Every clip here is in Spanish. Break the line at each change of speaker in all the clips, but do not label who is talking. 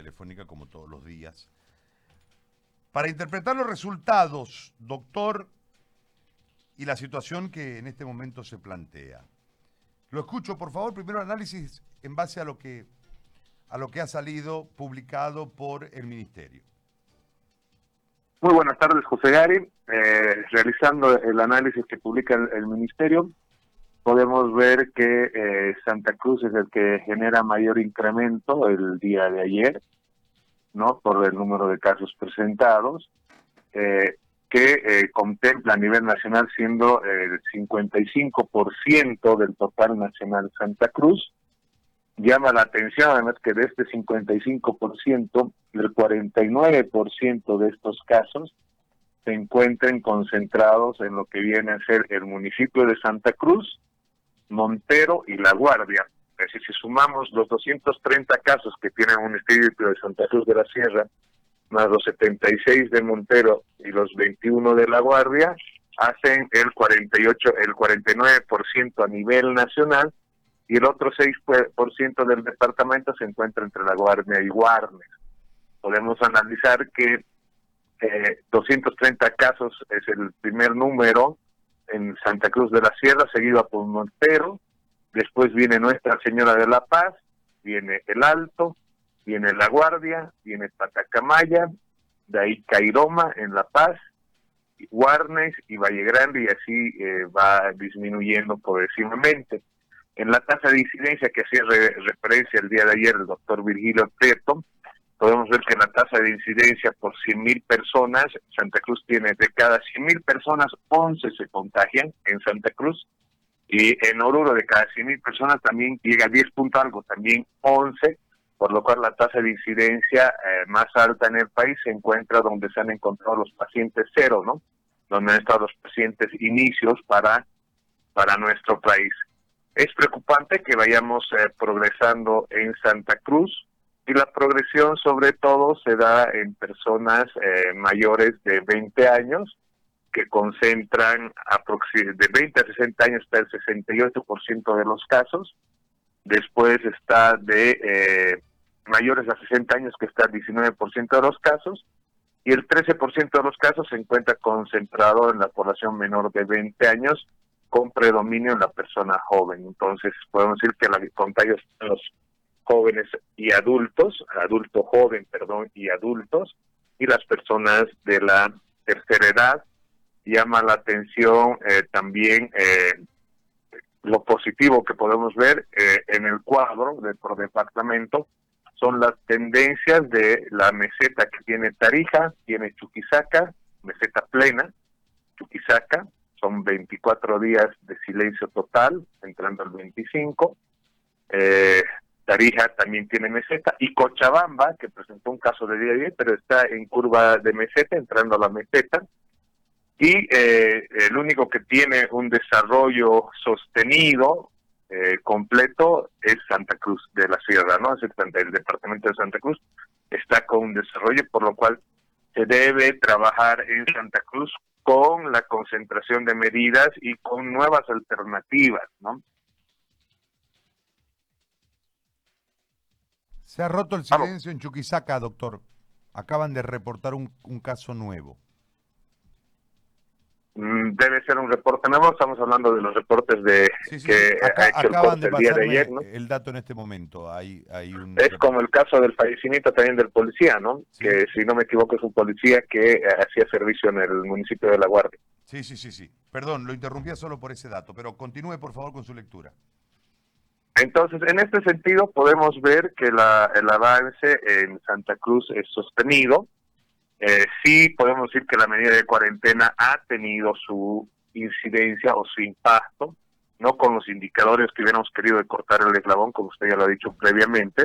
telefónica como todos los días. Para interpretar los resultados, doctor, y la situación que en este momento se plantea. Lo escucho, por favor, primero análisis en base a lo que a lo que ha salido publicado por el ministerio.
Muy buenas tardes, José Gary. Eh, realizando el análisis que publica el, ministerio, podemos ver que eh, Santa Cruz es el que genera mayor incremento el día de ayer, ¿no? Por el número de casos presentados, eh, que contempla a nivel nacional siendo el 55% del total nacional Santa Cruz llama la atención además que de este 55%, el 49% de estos casos se encuentren concentrados en lo que viene a ser el municipio de Santa Cruz, Montero y La Guardia. Es decir, si sumamos los 230 casos que tiene el municipio de Santa Cruz de la Sierra, más los 76 de Montero y los 21 de La Guardia, hacen el 48, el 49% a nivel nacional y el otro 6% del departamento se encuentra entre La Guardia y Guarnes. Podemos analizar que eh, 230 casos es el primer número en Santa Cruz de la Sierra, seguido por Montero, después viene Nuestra Señora de la Paz, viene El Alto, viene La Guardia, viene Patacamaya, de ahí Cairoma en La Paz, Guarnes y Valle Grande y así eh, va disminuyendo progresivamente. En la tasa de incidencia que hacía referencia el día de ayer el doctor Virgilio Prieto, podemos ver que la tasa de incidencia por 100.000 personas, Santa Cruz tiene de cada 100.000 personas, 11 se contagian en Santa Cruz, y en Oruro de cada 100.000 personas también llega a 10 puntos algo, también 11, por lo cual la tasa de incidencia eh, más alta en el país se encuentra donde se han encontrado los pacientes cero, ¿no? Donde han estado los pacientes inicios para, para nuestro país. Es preocupante que vayamos eh, progresando en Santa Cruz y la progresión sobre todo se da en personas eh, mayores de 20 años que concentran de 20 a 60 años está el 68% de los casos, después está de eh, mayores a 60 años que está el 19% de los casos y el 13% de los casos se encuentra concentrado en la población menor de 20 años con predominio en la persona joven. Entonces, podemos decir que la contagio los jóvenes y adultos, adulto joven, perdón, y adultos, y las personas de la tercera edad. Llama la atención eh, también eh, lo positivo que podemos ver eh, en el cuadro de por departamento son las tendencias de la meseta que tiene Tarija, tiene Chuquisaca, meseta plena, Chuquisaca, son 24 días de silencio total, entrando al 25. Eh, Tarija también tiene meseta y Cochabamba, que presentó un caso de día a día, pero está en curva de meseta, entrando a la meseta. Y eh, el único que tiene un desarrollo sostenido, eh, completo, es Santa Cruz de la Sierra, ¿no? Es el departamento de Santa Cruz está con un desarrollo, por lo cual se debe trabajar en Santa Cruz con la concentración de medidas y con nuevas alternativas,
Se ha roto el silencio en Chuquisaca, doctor. Acaban de reportar un, caso nuevo.
Mm, debe ser un reporte nuevo, estamos hablando de los reportes de que ha hecho el, día de ayer, ¿no?
El dato en este momento, hay, hay un...
Es como el caso del fallecimiento también del policía, ¿no? Que si no me equivoco es un policía que eh, hacía servicio en el municipio de La Guardia.
Sí, sí, sí, sí. Perdón, lo interrumpía solo por ese dato, pero continúe por favor con su lectura.
Entonces, en este sentido podemos ver que la, el avance en Santa Cruz es sostenido, eh, sí podemos decir que la medida de cuarentena ha tenido su incidencia o su impacto, no con los indicadores que hubiéramos querido cortar el eslabón, como usted ya lo ha dicho previamente,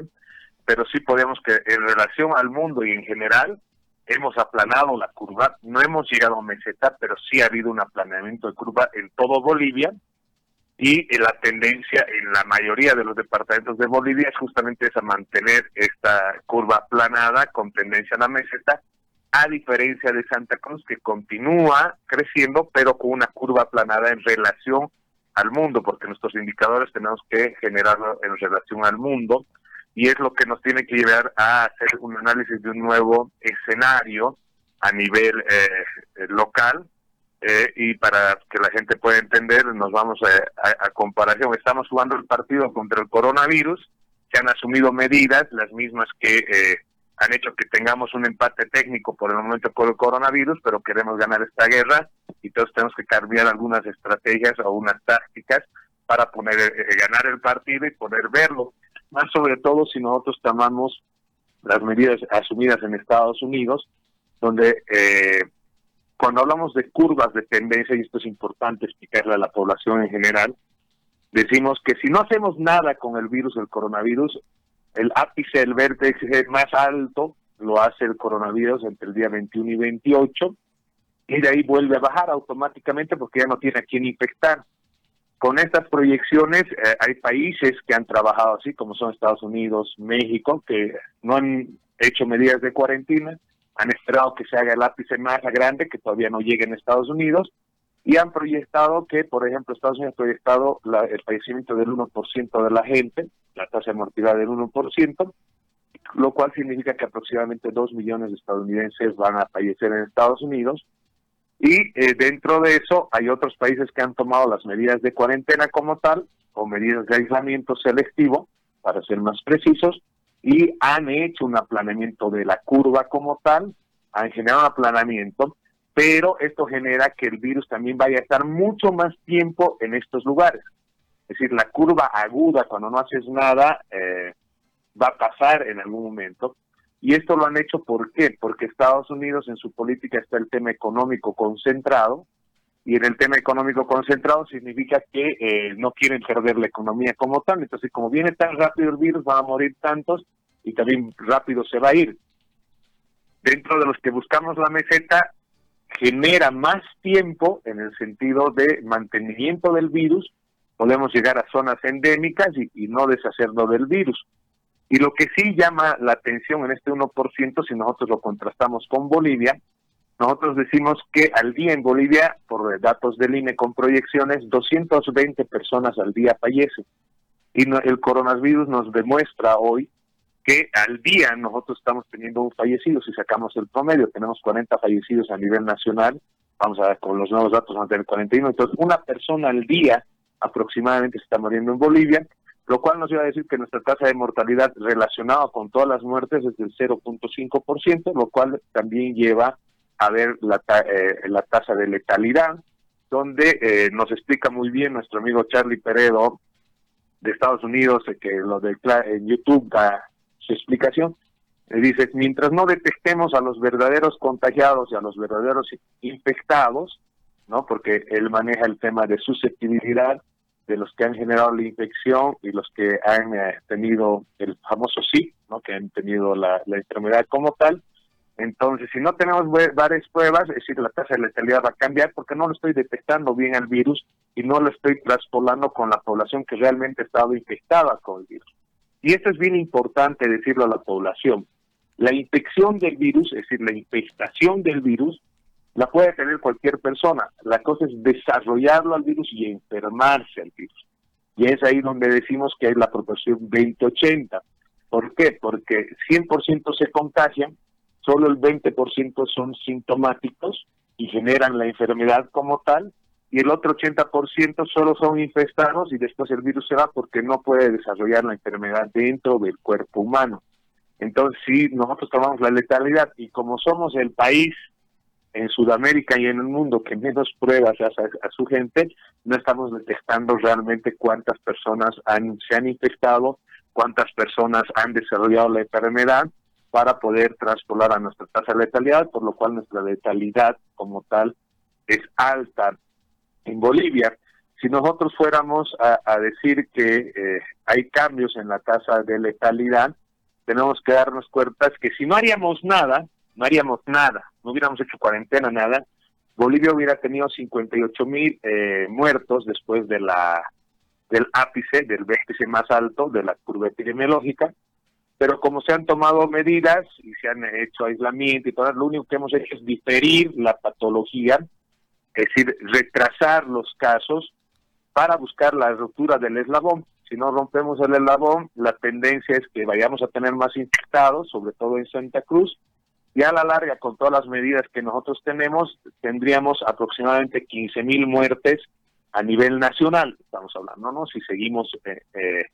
pero sí podemos que en relación al mundo y en general hemos aplanado la curva, no hemos llegado a meseta, pero sí ha habido un aplanamiento de curva en todo Bolivia y la tendencia en la mayoría de los departamentos de Bolivia es justamente esa mantener esta curva aplanada con tendencia a la meseta a diferencia de Santa Cruz, que continúa creciendo, pero con una curva aplanada en relación al mundo, porque nuestros indicadores tenemos que generarlo en relación al mundo. y es lo que nos tiene que llevar a hacer un análisis de un nuevo escenario a nivel eh, local eh, y para que la gente pueda entender, nos vamos a, a, comparación. Estamos jugando el partido contra el coronavirus, se han asumido medidas, las mismas que eh, han hecho que tengamos un empate técnico por el momento con el coronavirus, pero queremos ganar esta guerra y todos tenemos que cambiar algunas estrategias o unas tácticas para poner eh, ganar el partido y poder verlo. Más sobre todo si nosotros tomamos las medidas asumidas en Estados Unidos, donde eh, cuando hablamos de curvas de tendencia, y esto es importante explicarle a la población en general, decimos que si no hacemos nada con el virus, el coronavirus, el ápice, el vértice más alto lo hace el coronavirus entre el día 21 y 28, y de ahí vuelve a bajar automáticamente porque ya no tiene a quién infectar. Con estas proyecciones eh, hay países que han trabajado así, como son Estados Unidos, México, que no han hecho medidas de cuarentena, han esperado que se haga el ápice más grande, que todavía no llegue en Estados Unidos, y han proyectado que, por ejemplo, Estados Unidos ha proyectado el fallecimiento del 1% de la gente, la tasa de mortalidad del 1%, lo cual significa que aproximadamente 2 millones de estadounidenses van a fallecer en Estados Unidos. Y eh, dentro de eso hay otros países que han tomado las medidas de cuarentena como tal, o medidas de aislamiento selectivo, para ser más precisos, y han hecho un aplanamiento de la curva como tal, han generado un aplanamiento, pero esto genera que el virus también vaya a estar mucho más tiempo en estos lugares. Es decir, la curva aguda cuando no haces nada eh, va a pasar en algún momento. Y esto lo han hecho ¿por qué? Porque Estados Unidos en su política está el tema económico concentrado, y en el tema económico concentrado significa que eh, no quieren perder la economía como tal. Entonces, como viene tan rápido el virus, van a morir tantos y también rápido se va a ir. Dentro de los que buscamos la meseta, genera más tiempo en el sentido de mantenimiento del virus, podemos llegar a zonas endémicas y, no deshacerlo del virus. Y lo que sí llama la atención en este 1%, si nosotros lo contrastamos con Bolivia, nosotros decimos que al día en Bolivia, por datos del INE con proyecciones, 220 personas al día fallecen. Y el coronavirus nos demuestra hoy que al día nosotros estamos teniendo un fallecido, si sacamos el promedio, tenemos 40 fallecidos a nivel nacional, vamos a ver con los nuevos datos a tener 41, entonces una persona al día aproximadamente se está muriendo en Bolivia, lo cual nos iba a decir que nuestra tasa de mortalidad relacionada con todas las muertes es del 0.5%, lo cual también lleva a ver la, eh, la tasa de letalidad, donde eh, nos explica muy bien nuestro amigo Charlie Peredo de Estados Unidos, que lo de en YouTube da su explicación. Dice, mientras no detectemos a los verdaderos contagiados y a los verdaderos infectados, ¿no? Porque él maneja el tema de susceptibilidad de los que han generado la infección y los que han eh, tenido el famoso sí, ¿no? Que han tenido la, enfermedad como tal. Entonces, si no tenemos varias pruebas, es decir, la tasa de letalidad va a cambiar porque no lo estoy detectando bien al virus y no lo estoy traspolando con la población que realmente ha estado infectada con el virus. Y esto es bien importante decirlo a la población. La infección del virus, es decir, la infestación del virus, la puede tener cualquier persona. La cosa es desarrollarlo al virus y enfermarse al virus. Y es ahí donde decimos que hay la proporción 20-80. ¿Por qué? Porque 100% se contagian, solo el 20% son sintomáticos y generan la enfermedad como tal, y el otro 80% solo son infestados y después el virus se va porque no puede desarrollar la enfermedad dentro del cuerpo humano. Entonces, si nosotros tomamos la letalidad y como somos el país en Sudamérica y en el mundo que menos pruebas hace a, su gente, no estamos detectando realmente cuántas personas han, se han infectado, cuántas personas han desarrollado la enfermedad para poder traspolar a nuestra tasa de letalidad, por lo cual nuestra letalidad como tal es alta en Bolivia. Si nosotros fuéramos a, decir que eh, hay cambios en la tasa de letalidad, tenemos que darnos cuenta que si no haríamos nada, no haríamos nada, no hubiéramos hecho cuarentena, nada, Bolivia hubiera tenido 58 mil eh, muertos después de la del ápice, del vértice más alto de la curva epidemiológica, pero como se han tomado medidas y se han hecho aislamiento y todo, lo único que hemos hecho es diferir la patología es decir, retrasar los casos para buscar la ruptura del eslabón. Si no rompemos el eslabón, la tendencia es que vayamos a tener más infectados, sobre todo en Santa Cruz, y a la larga, con todas las medidas que nosotros tenemos, tendríamos aproximadamente 15 mil muertes a nivel nacional, estamos hablando, ¿no? Si seguimos eh, eh,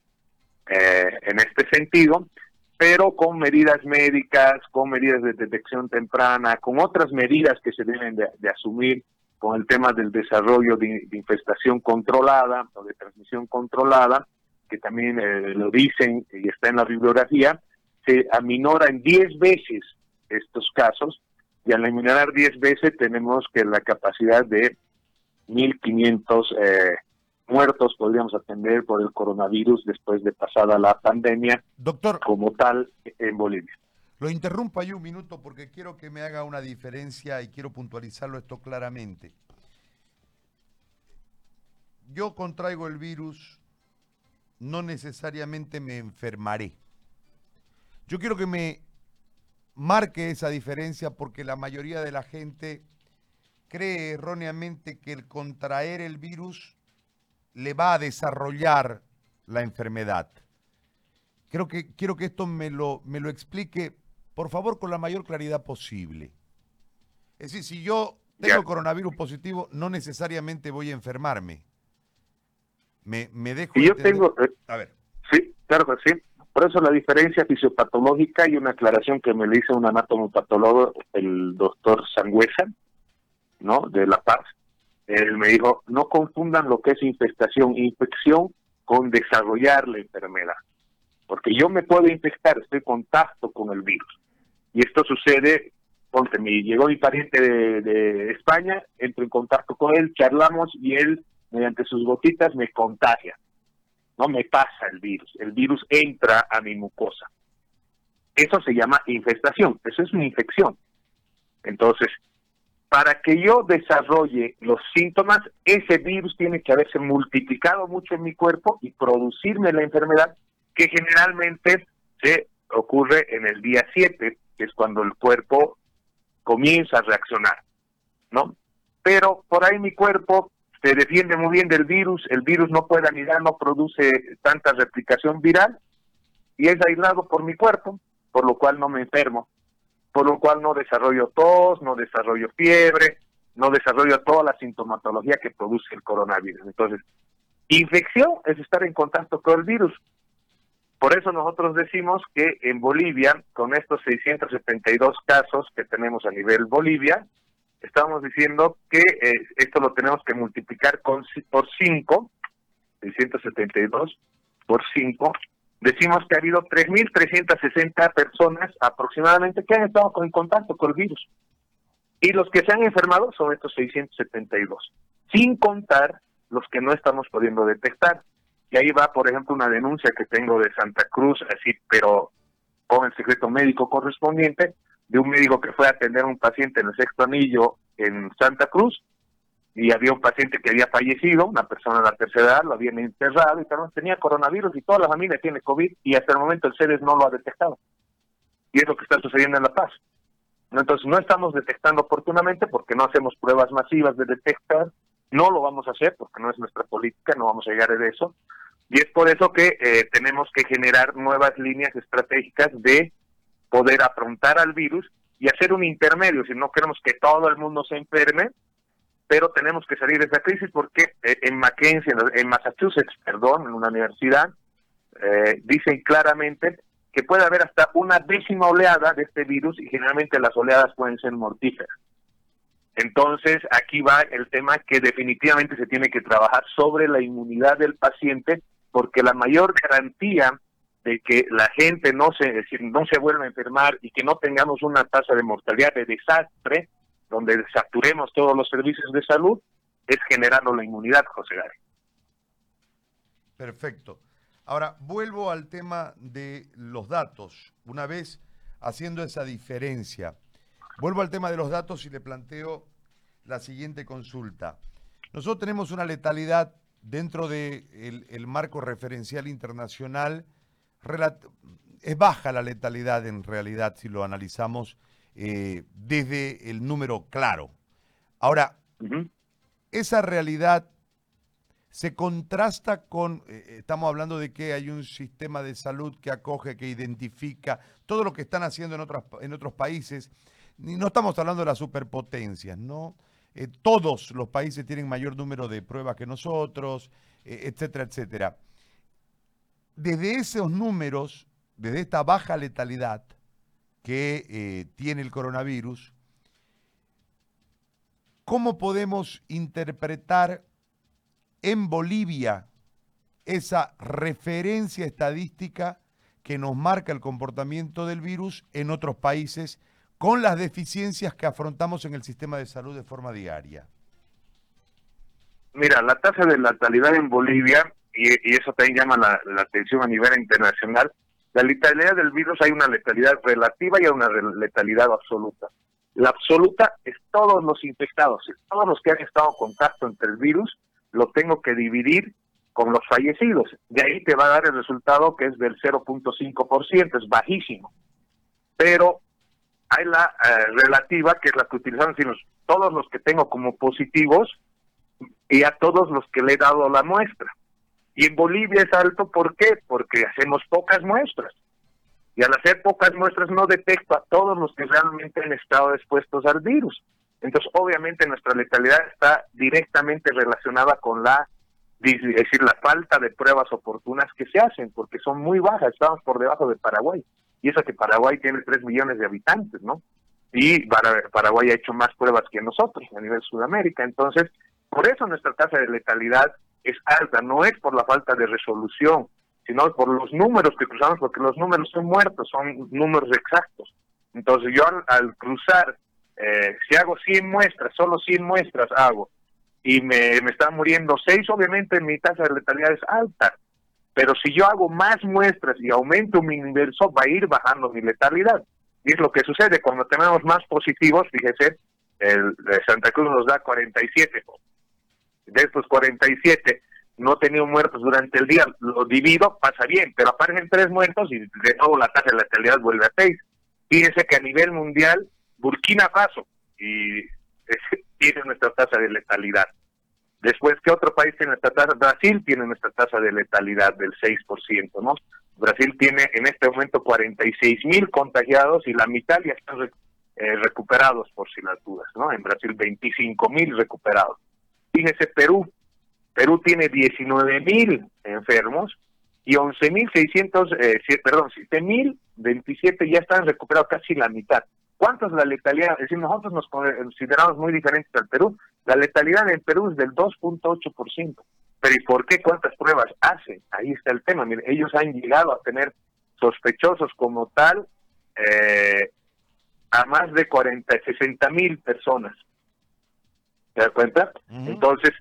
eh, en este sentido, pero con medidas médicas, con medidas de detección temprana, con otras medidas que se deben de, asumir con el tema del desarrollo de, infestación controlada o de transmisión controlada, que también eh, lo dicen y está en la bibliografía, se aminora en 10 veces estos casos y al aminorar 10 veces tenemos que la capacidad de 1.500 eh, muertos podríamos atender por el coronavirus después de pasada la pandemia
Doctor,
como tal en Bolivia.
Lo interrumpo ahí un minuto porque quiero que me haga una diferencia y quiero puntualizarlo esto claramente. Yo contraigo el virus, no necesariamente me enfermaré. Yo quiero que me marque esa diferencia porque la mayoría de la gente cree erróneamente que el contraer el virus le va a desarrollar la enfermedad. Creo que, quiero que esto me lo, me lo explique, por favor, con la mayor claridad posible. Es decir, si yo tengo coronavirus positivo, no necesariamente voy a enfermarme. Me, me dejo.
yo tengo. Eh, a ver. Sí, claro que sí. Por eso la diferencia fisiopatológica y una aclaración que me le hizo un anatomopatólogo, el doctor Sangüesa, ¿no? De La Paz, él me dijo, no confundan lo que es infestación, infección con desarrollar la enfermedad. Porque yo me puedo infectar, estoy en contacto con el virus. Y esto sucede, ponte, me llegó mi pariente de, España, entro en contacto con él, charlamos y él, mediante sus gotitas, me contagia. No me pasa el virus, el virus entra a mi mucosa. Eso se llama infestación, eso es una infección. Entonces, para que yo desarrolle los síntomas, ese virus tiene que haberse multiplicado mucho en mi cuerpo y producirme la enfermedad que generalmente se ocurre en el día 7, que es cuando el cuerpo comienza a reaccionar, ¿no? Pero por ahí mi cuerpo se defiende muy bien del virus, el virus no puede anidar, no produce tanta replicación viral y es aislado por mi cuerpo, por lo cual no me enfermo por lo cual no desarrollo tos, no desarrollo fiebre, no desarrollo toda la sintomatología que produce el coronavirus. Entonces, infección es estar en contacto con el virus. Por eso nosotros decimos que en Bolivia, con estos 672 casos que tenemos a nivel Bolivia, estamos diciendo que eh, esto lo tenemos que multiplicar con, por 5, 672 por 5, decimos que ha habido 3.360 personas aproximadamente que han estado en contacto con el virus. Y los que se han enfermado son estos 672, sin contar los que no estamos pudiendo detectar. Y ahí va, por ejemplo, una denuncia que tengo de Santa Cruz, así, pero con el secreto médico correspondiente, de un médico que fue a atender a un paciente en el sexto anillo en Santa Cruz y había un paciente que había fallecido, una persona de la tercera edad, lo habían enterrado y también tenía coronavirus y toda la familia tiene COVID y hasta el momento el CEDES no lo ha detectado. Y es lo que está sucediendo en La Paz. Entonces no estamos detectando oportunamente porque no hacemos pruebas masivas de detectar, no lo vamos a hacer porque no es nuestra política, no vamos a llegar a eso. Y es por eso que eh, tenemos que generar nuevas líneas estratégicas de poder afrontar al virus y hacer un intermedio. Si no queremos que todo el mundo se enferme, pero tenemos que salir de esa crisis porque eh, en Mackenzie, en Massachusetts, perdón, en una universidad, eh, dicen claramente que puede haber hasta una décima oleada de este virus y generalmente las oleadas pueden ser mortíferas. Entonces, aquí va el tema que definitivamente se tiene que trabajar sobre la inmunidad del paciente, porque la mayor garantía de que la gente no se, no se vuelva a enfermar y que no tengamos una tasa de mortalidad de desastre donde saturemos todos los servicios de salud, es generando la inmunidad, José Gary.
Perfecto. Ahora, vuelvo al tema de los datos. Una vez haciendo esa diferencia, vuelvo al tema de los datos y le planteo la siguiente consulta. Nosotros tenemos una letalidad dentro del de marco referencial internacional, es baja la letalidad en realidad si lo analizamos eh, desde el número claro. Ahora, esa realidad se contrasta con, eh, estamos hablando de que hay un sistema de salud que acoge, que identifica todo lo que están haciendo en, otras, en otros países. No estamos hablando de las superpotencias, ¿no? Eh, todos los países tienen mayor número de pruebas que nosotros, eh, etcétera, etcétera. Desde esos números, desde esta baja letalidad que tiene el coronavirus, ¿cómo podemos interpretar en Bolivia esa referencia estadística que nos marca el comportamiento del virus en otros países con las deficiencias que afrontamos en el sistema de salud de forma diaria?
Mira, la tasa de letalidad en Bolivia, y, eso también llama la, la, atención a nivel internacional, la letalidad del virus hay una letalidad relativa y una letalidad absoluta. La absoluta es todos los infectados, todos los que han estado en contacto entre el virus lo tengo que dividir con los fallecidos. De ahí te va a dar el resultado que es del 0.5%, es bajísimo. Pero hay la eh, relativa, que es la que utilizamos todos los que tengo como positivos y a todos los que le he dado la muestra. Y en Bolivia es alto, ¿por qué? Porque hacemos pocas muestras. Y al hacer pocas muestras no detecto a todos los que realmente han estado expuestos al virus. Entonces, obviamente nuestra letalidad está directamente relacionada con la es decir, la falta de pruebas oportunas que se hacen, porque son muy bajas, estamos por debajo de Paraguay. Y eso que Paraguay tiene 3 millones de habitantes, ¿no? Y Paraguay ha hecho más pruebas que nosotros a nivel Sudamérica. Entonces, por eso nuestra tasa de letalidad es alta, no es por la falta de resolución, sino por los números que cruzamos, porque los números son muertos, son números exactos. Entonces, yo al cruzar eh, si hago 100 muestras, solo 100 muestras hago, y me, me están muriendo 6, obviamente mi tasa de letalidad es alta. Pero si yo hago más muestras y aumento mi inverso, va a ir bajando mi letalidad. Y es lo que sucede cuando tenemos más positivos, fíjese, Santa Cruz nos da 47. De estos 47, no he tenido muertos durante el día, lo divido, pasa bien, pero aparecen tres muertos y de nuevo la tasa de letalidad vuelve a 6. Fíjese que a nivel mundial Burkina Faso y tiene nuestra tasa de letalidad. Después, ¿qué otro país tiene nuestra tasa? Brasil tiene nuestra tasa de letalidad del 6%, ¿no? Brasil tiene en este momento 46 mil contagiados y la mitad ya están eh, recuperados por sin las dudas, ¿no? En Brasil 25 mil recuperados. Fíjese Perú, Perú tiene 19 mil enfermos y 11 mil 600, eh, perdón, 7 mil 27 ya están recuperados casi la mitad. ¿Cuánto es la letalidad? Es decir, nosotros nos consideramos muy diferentes al Perú. La letalidad en Perú es del 2.8%. Pero ¿y por qué? ¿Cuántas pruebas hacen? Ahí está el tema. Miren, ellos han llegado a tener sospechosos como tal eh, a más de 40, 60 mil personas. ¿Te das cuenta? Entonces,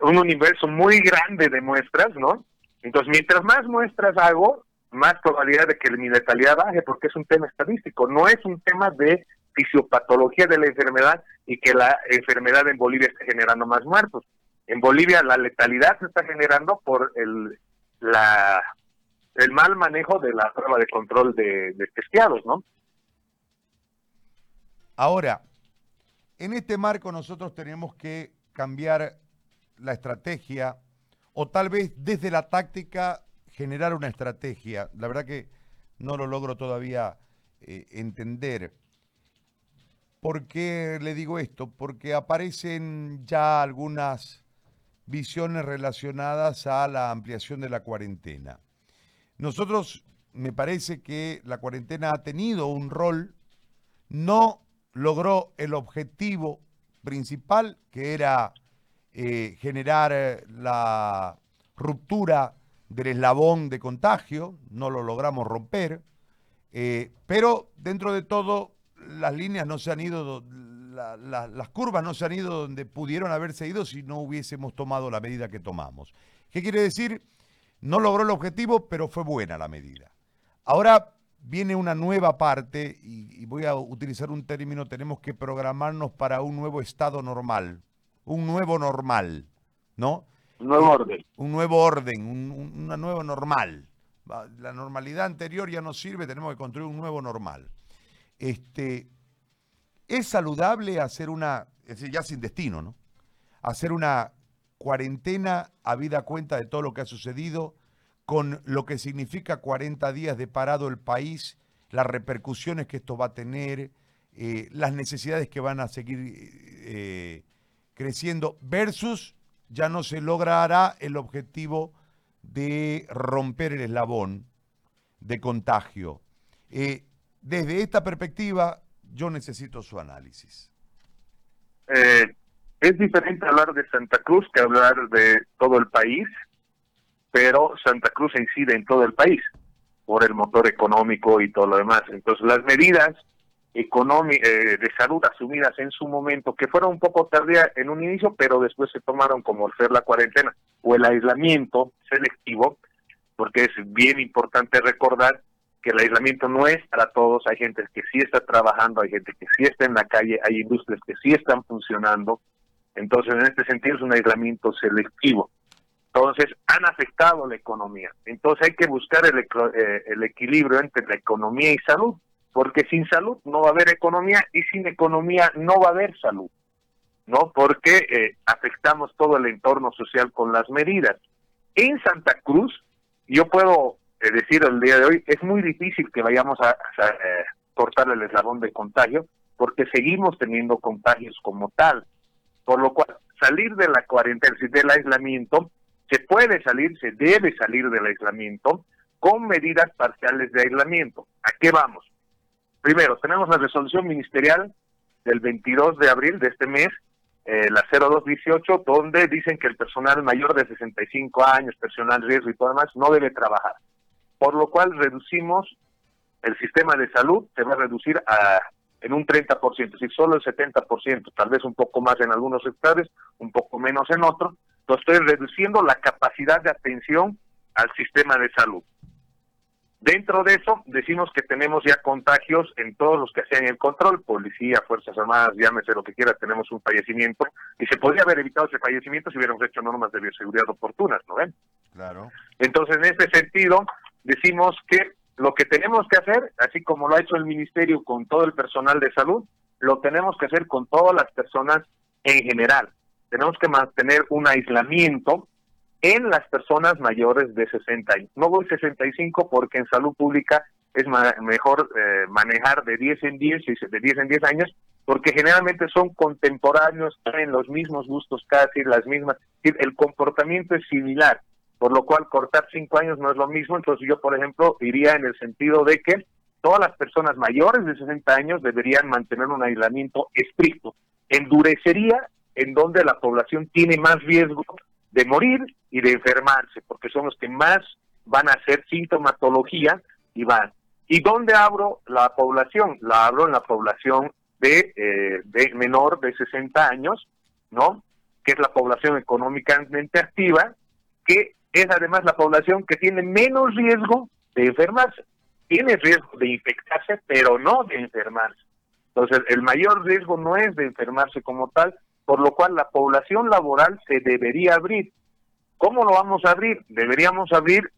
un universo muy grande de muestras, ¿no? Entonces, mientras más muestras hago, más probabilidad de que mi letalidad baje, porque es un tema estadístico, no es un tema de fisiopatología de la enfermedad y que la enfermedad en Bolivia esté generando más muertos. En Bolivia la letalidad se está generando por el, la, el mal manejo de la prueba de control de, de testeados, ¿no?
Ahora, en este marco nosotros tenemos que cambiar la estrategia o tal vez desde la táctica generar una estrategia. La verdad que no lo logro todavía eh, entender. ¿Por qué le digo esto? Porque aparecen ya algunas visiones relacionadas a la ampliación de la cuarentena. Nosotros, me parece que la cuarentena ha tenido un rol, no logró el objetivo principal, que era eh, generar eh, la ruptura del eslabón de contagio, no lo logramos romper, eh, pero dentro de todo las líneas no se han ido, las curvas no se han ido donde pudieron haberse ido si no hubiésemos tomado la medida que tomamos. ¿Qué quiere decir? No logró el objetivo, pero fue buena la medida. Ahora viene una nueva parte, y, y voy a utilizar un término, tenemos que programarnos para un nuevo estado normal, un nuevo normal, ¿no?
Un nuevo orden.
Un nuevo orden, un, una nueva normal. La normalidad anterior ya no sirve, tenemos que construir un nuevo normal. Este, es saludable hacer una, es decir, ya sin destino, ¿no? Hacer una cuarentena, habida cuenta de todo lo que ha sucedido, con lo que significa 40 días de parado el país, las repercusiones que esto va a tener, eh, las necesidades que van a seguir eh, creciendo, versus ya no se logrará el objetivo de romper el eslabón de contagio. Eh, desde esta perspectiva, yo necesito su análisis.
es diferente hablar de Santa Cruz que hablar de todo el país, pero Santa Cruz incide en todo el país por el motor económico y todo lo demás. Entonces, las medidas eh, de salud asumidas en su momento, que fueron un poco tardías en un inicio, pero después se tomaron como ser la cuarentena o el aislamiento selectivo, porque es bien importante recordar que el aislamiento no es para todos, hay gente que sí está trabajando, hay gente que sí está en la calle, hay industrias que sí están funcionando, entonces en este sentido es un aislamiento selectivo. Entonces han afectado la economía, entonces hay que buscar el, eh, el equilibrio entre la economía y salud porque sin salud no va a haber economía y sin economía no va a haber salud, ¿no? Porque eh, afectamos todo el entorno social con las medidas. En Santa Cruz, yo puedo eh, decir el día de hoy, es muy difícil que vayamos a, eh, cortar el eslabón de contagio, porque seguimos teniendo contagios como tal. Por lo cual, salir de la cuarentena, del aislamiento, se puede salir, se debe salir del aislamiento con medidas parciales de aislamiento. ¿A qué vamos? Primero, tenemos la resolución ministerial del 22 de abril de este mes, eh, la 0218, donde dicen que el personal mayor de 65 años, personal riesgo y todo demás, no debe trabajar. Por lo cual reducimos el sistema de salud, se va a reducir a, en un 30%, si solo el 70%, tal vez un poco más en algunos sectores, un poco menos en otros. Estoy reduciendo la capacidad de atención al sistema de salud. Dentro de eso, decimos que tenemos ya contagios en todos los que hacían el control, policía, Fuerzas Armadas, llámese lo que quiera, tenemos un fallecimiento, y se podría haber evitado ese fallecimiento si hubiéramos hecho normas de bioseguridad oportunas, ¿no ven?
Claro.
Entonces, en este sentido, decimos que lo que tenemos que hacer, así como lo ha hecho el Ministerio con todo el personal de salud, lo tenemos que hacer con todas las personas en general. Tenemos que mantener un aislamiento en las personas mayores de 60 años. No voy 65 porque en salud pública es mejor eh, manejar de 10 en 10, de 10 en 10 años, porque generalmente son contemporáneos, tienen los mismos gustos casi, las mismas, el comportamiento es similar, por lo cual cortar 5 años no es lo mismo, entonces yo, por ejemplo, iría en el sentido de que todas las personas mayores de 60 años deberían mantener un aislamiento estricto. Endurecería en donde la población tiene más riesgo de morir y de enfermarse, porque son los que más van a hacer sintomatología y van. ¿Y dónde abro la población? La abro en la población de, eh, de menor de 60 años, ¿no? Que es la población económicamente activa, que es además la población que tiene menos riesgo de enfermarse. Tiene riesgo de infectarse, pero no de enfermarse. Entonces, el mayor riesgo no es de enfermarse como tal, por lo cual la población laboral se debería abrir. ¿Cómo lo vamos a abrir? Deberíamos abrir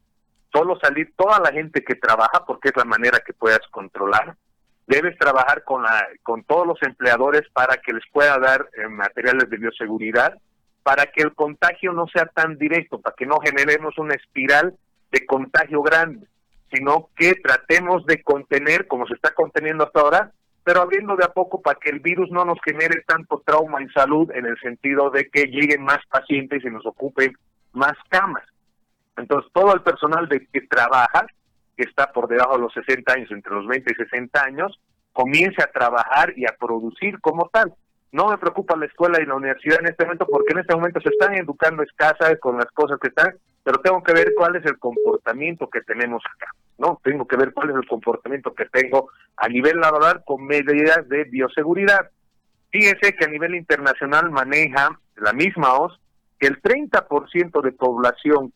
solo salir toda la gente que trabaja, porque es la manera que puedas controlar. Debes trabajar con, la, con todos los empleadores para que les pueda dar eh, materiales de bioseguridad, para que el contagio no sea tan directo, para que no generemos una espiral de contagio grande, sino que tratemos de contener, como se está conteniendo hasta ahora, pero abriendo de a poco para que el virus no nos genere tanto trauma en salud en el sentido de que lleguen más pacientes y nos ocupen más camas. Entonces, todo el personal de que trabaja, que está por debajo de los 60 años, entre los 20 y 60 años, comience a trabajar y a producir como tal. No me preocupa la escuela y la universidad en este momento porque en este momento se están educando escasas con las cosas que están, pero tengo que ver cuál es el comportamiento que tenemos acá. ¿No? Tengo que ver cuál es el comportamiento que tengo a nivel laboral con medidas de bioseguridad. Fíjense que a nivel internacional maneja la misma OS que el 30% de población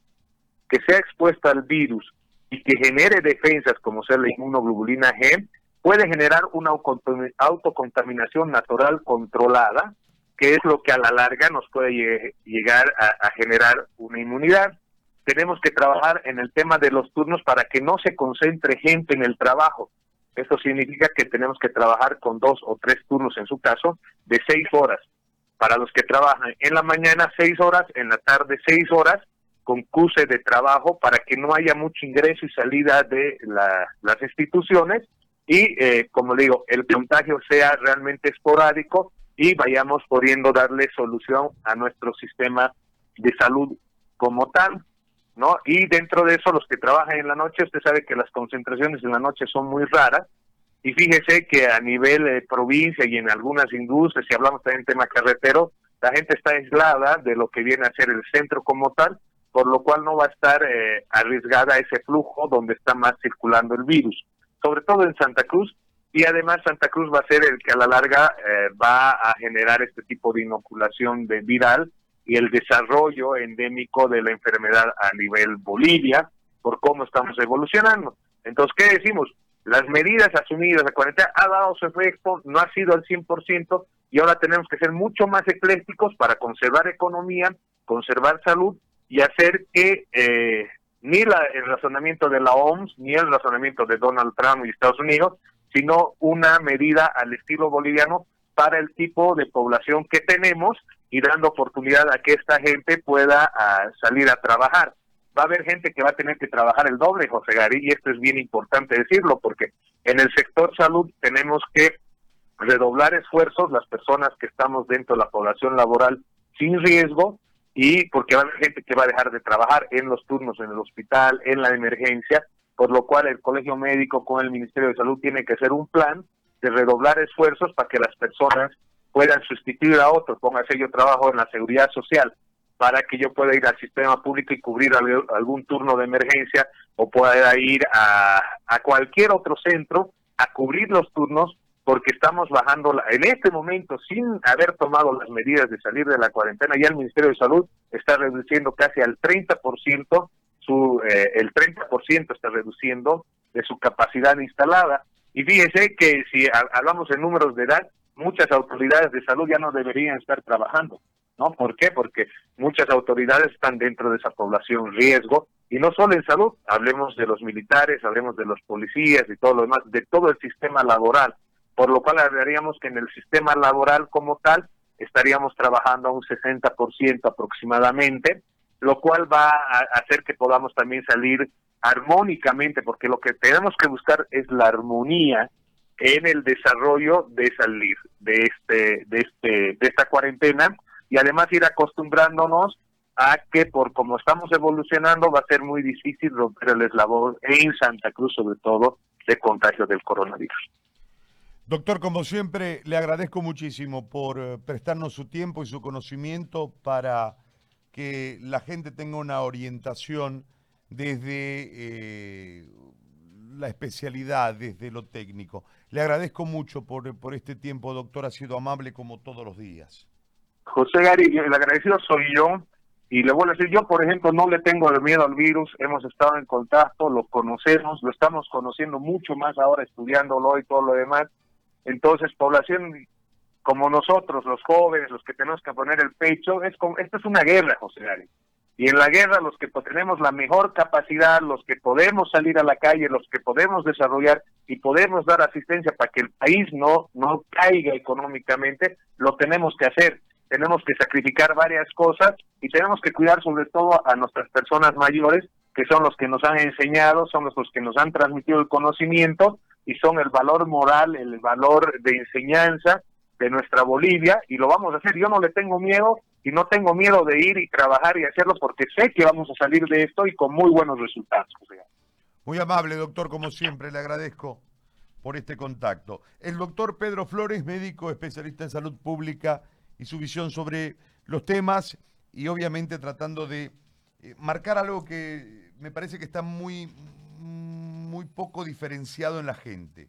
que sea expuesta al virus y que genere defensas como sea la inmunoglobulina G, puede generar una autocontaminación natural controlada, que es lo que a la larga nos puede llegar a generar una inmunidad tenemos que trabajar en el tema de los turnos para que no se concentre gente en el trabajo. Eso significa que tenemos que trabajar con dos o tres turnos, en su caso, de seis horas. para los que trabajan en la mañana seis horas, en la tarde seis horas, con cuse de trabajo para que no haya mucho ingreso y salida de las instituciones y, eh, como digo, el contagio sea realmente esporádico y vayamos pudiendo darle solución a nuestro sistema de salud como tal, ¿no? Y dentro de eso, los que trabajan en la noche, usted sabe que las concentraciones en la noche son muy raras, y fíjese que a nivel de provincia y en algunas industrias, si hablamos también tema carretero, la gente está aislada de lo que viene a ser el centro como tal, por lo cual no va a estar eh, arriesgada ese flujo donde está más circulando el virus, sobre todo en Santa Cruz, y además Santa Cruz va a ser el que a la larga eh, va a generar este tipo de inoculación de viral y el desarrollo endémico de la enfermedad a nivel Bolivia, por cómo estamos evolucionando. Entonces, ¿qué decimos? Las medidas asumidas de cuarentena ha dado su efecto, no ha sido al 100% y ahora tenemos que ser mucho más eclécticos para conservar economía, conservar salud y hacer que eh, ni la, el razonamiento de la OMS ni el razonamiento de Donald Trump y Estados Unidos, sino una medida al estilo boliviano para el tipo de población que tenemos y dando oportunidad a que esta gente pueda ah, salir a trabajar. Va a haber gente que va a tener que trabajar el doble, José Gary, y esto es bien importante decirlo, porque en el sector salud tenemos que redoblar esfuerzos las personas que estamos dentro de la población laboral sin riesgo y porque va a haber gente que va a dejar de trabajar en los turnos en el hospital, en la emergencia, por lo cual el Colegio Médico con el Ministerio de Salud tiene que hacer un plan de redoblar esfuerzos para que las personas puedan sustituir a otros. Póngase yo trabajo en la seguridad social, para que yo pueda ir al sistema público y cubrir algún turno de emergencia o pueda ir a, a cualquier otro centro a cubrir los turnos porque estamos bajando en este momento sin haber tomado las medidas de salir de la cuarentena ya el Ministerio de Salud está reduciendo casi al 30% su eh, el 30% está reduciendo de su capacidad instalada y fíjese que si hablamos en números de edad muchas autoridades de salud ya no deberían estar trabajando ¿no? ¿Por qué? Porque muchas autoridades están dentro de esa población riesgo, y no solo en salud, hablemos de los militares, hablemos de los policías y todo lo demás, de todo el sistema laboral, por lo cual hablaríamos que en el sistema laboral como tal estaríamos trabajando a un 60% aproximadamente, lo cual va a hacer que podamos también salir armónicamente, porque lo que tenemos que buscar es la armonía en el desarrollo de salir de este de este de esta cuarentena y además ir acostumbrándonos a que por como estamos evolucionando va a ser muy difícil romper el eslabón en Santa Cruz sobre todo de contagio del coronavirus.
Doctor, como siempre, le agradezco muchísimo por eh, prestarnos su tiempo y su conocimiento para que la gente tenga una orientación desde eh, la especialidad, desde lo técnico. Le agradezco mucho por, por este tiempo, doctor, ha sido amable como todos los días.
José Gary, el agradecido soy yo. Y le vuelvo a decir, yo por ejemplo no le tengo el miedo al virus, hemos estado en contacto, lo conocemos, lo estamos conociendo mucho más ahora estudiándolo y todo lo demás. Entonces, población como nosotros, los jóvenes, los que tenemos que poner el pecho, es como, esto es una guerra, José Gary. Y en la guerra los que tenemos la mejor capacidad, los que podemos salir a la calle, los que podemos desarrollar y podemos dar asistencia para que el país no, no caiga económicamente, lo tenemos que hacer. Tenemos que sacrificar varias cosas y tenemos que cuidar sobre todo a nuestras personas mayores, que son los que nos han enseñado, son los que nos han transmitido el conocimiento y son el valor moral, el valor de enseñanza de nuestra Bolivia y lo vamos a hacer. Yo no le tengo miedo y no tengo miedo de ir y trabajar y hacerlo porque sé que vamos a salir de esto y con muy buenos resultados.
Muy amable, doctor, como siempre, le agradezco por este contacto. El doctor Pedro Flores, médico especialista en salud pública y su visión sobre los temas y obviamente tratando de eh, marcar algo que me parece que está muy, muy poco diferenciado en la gente.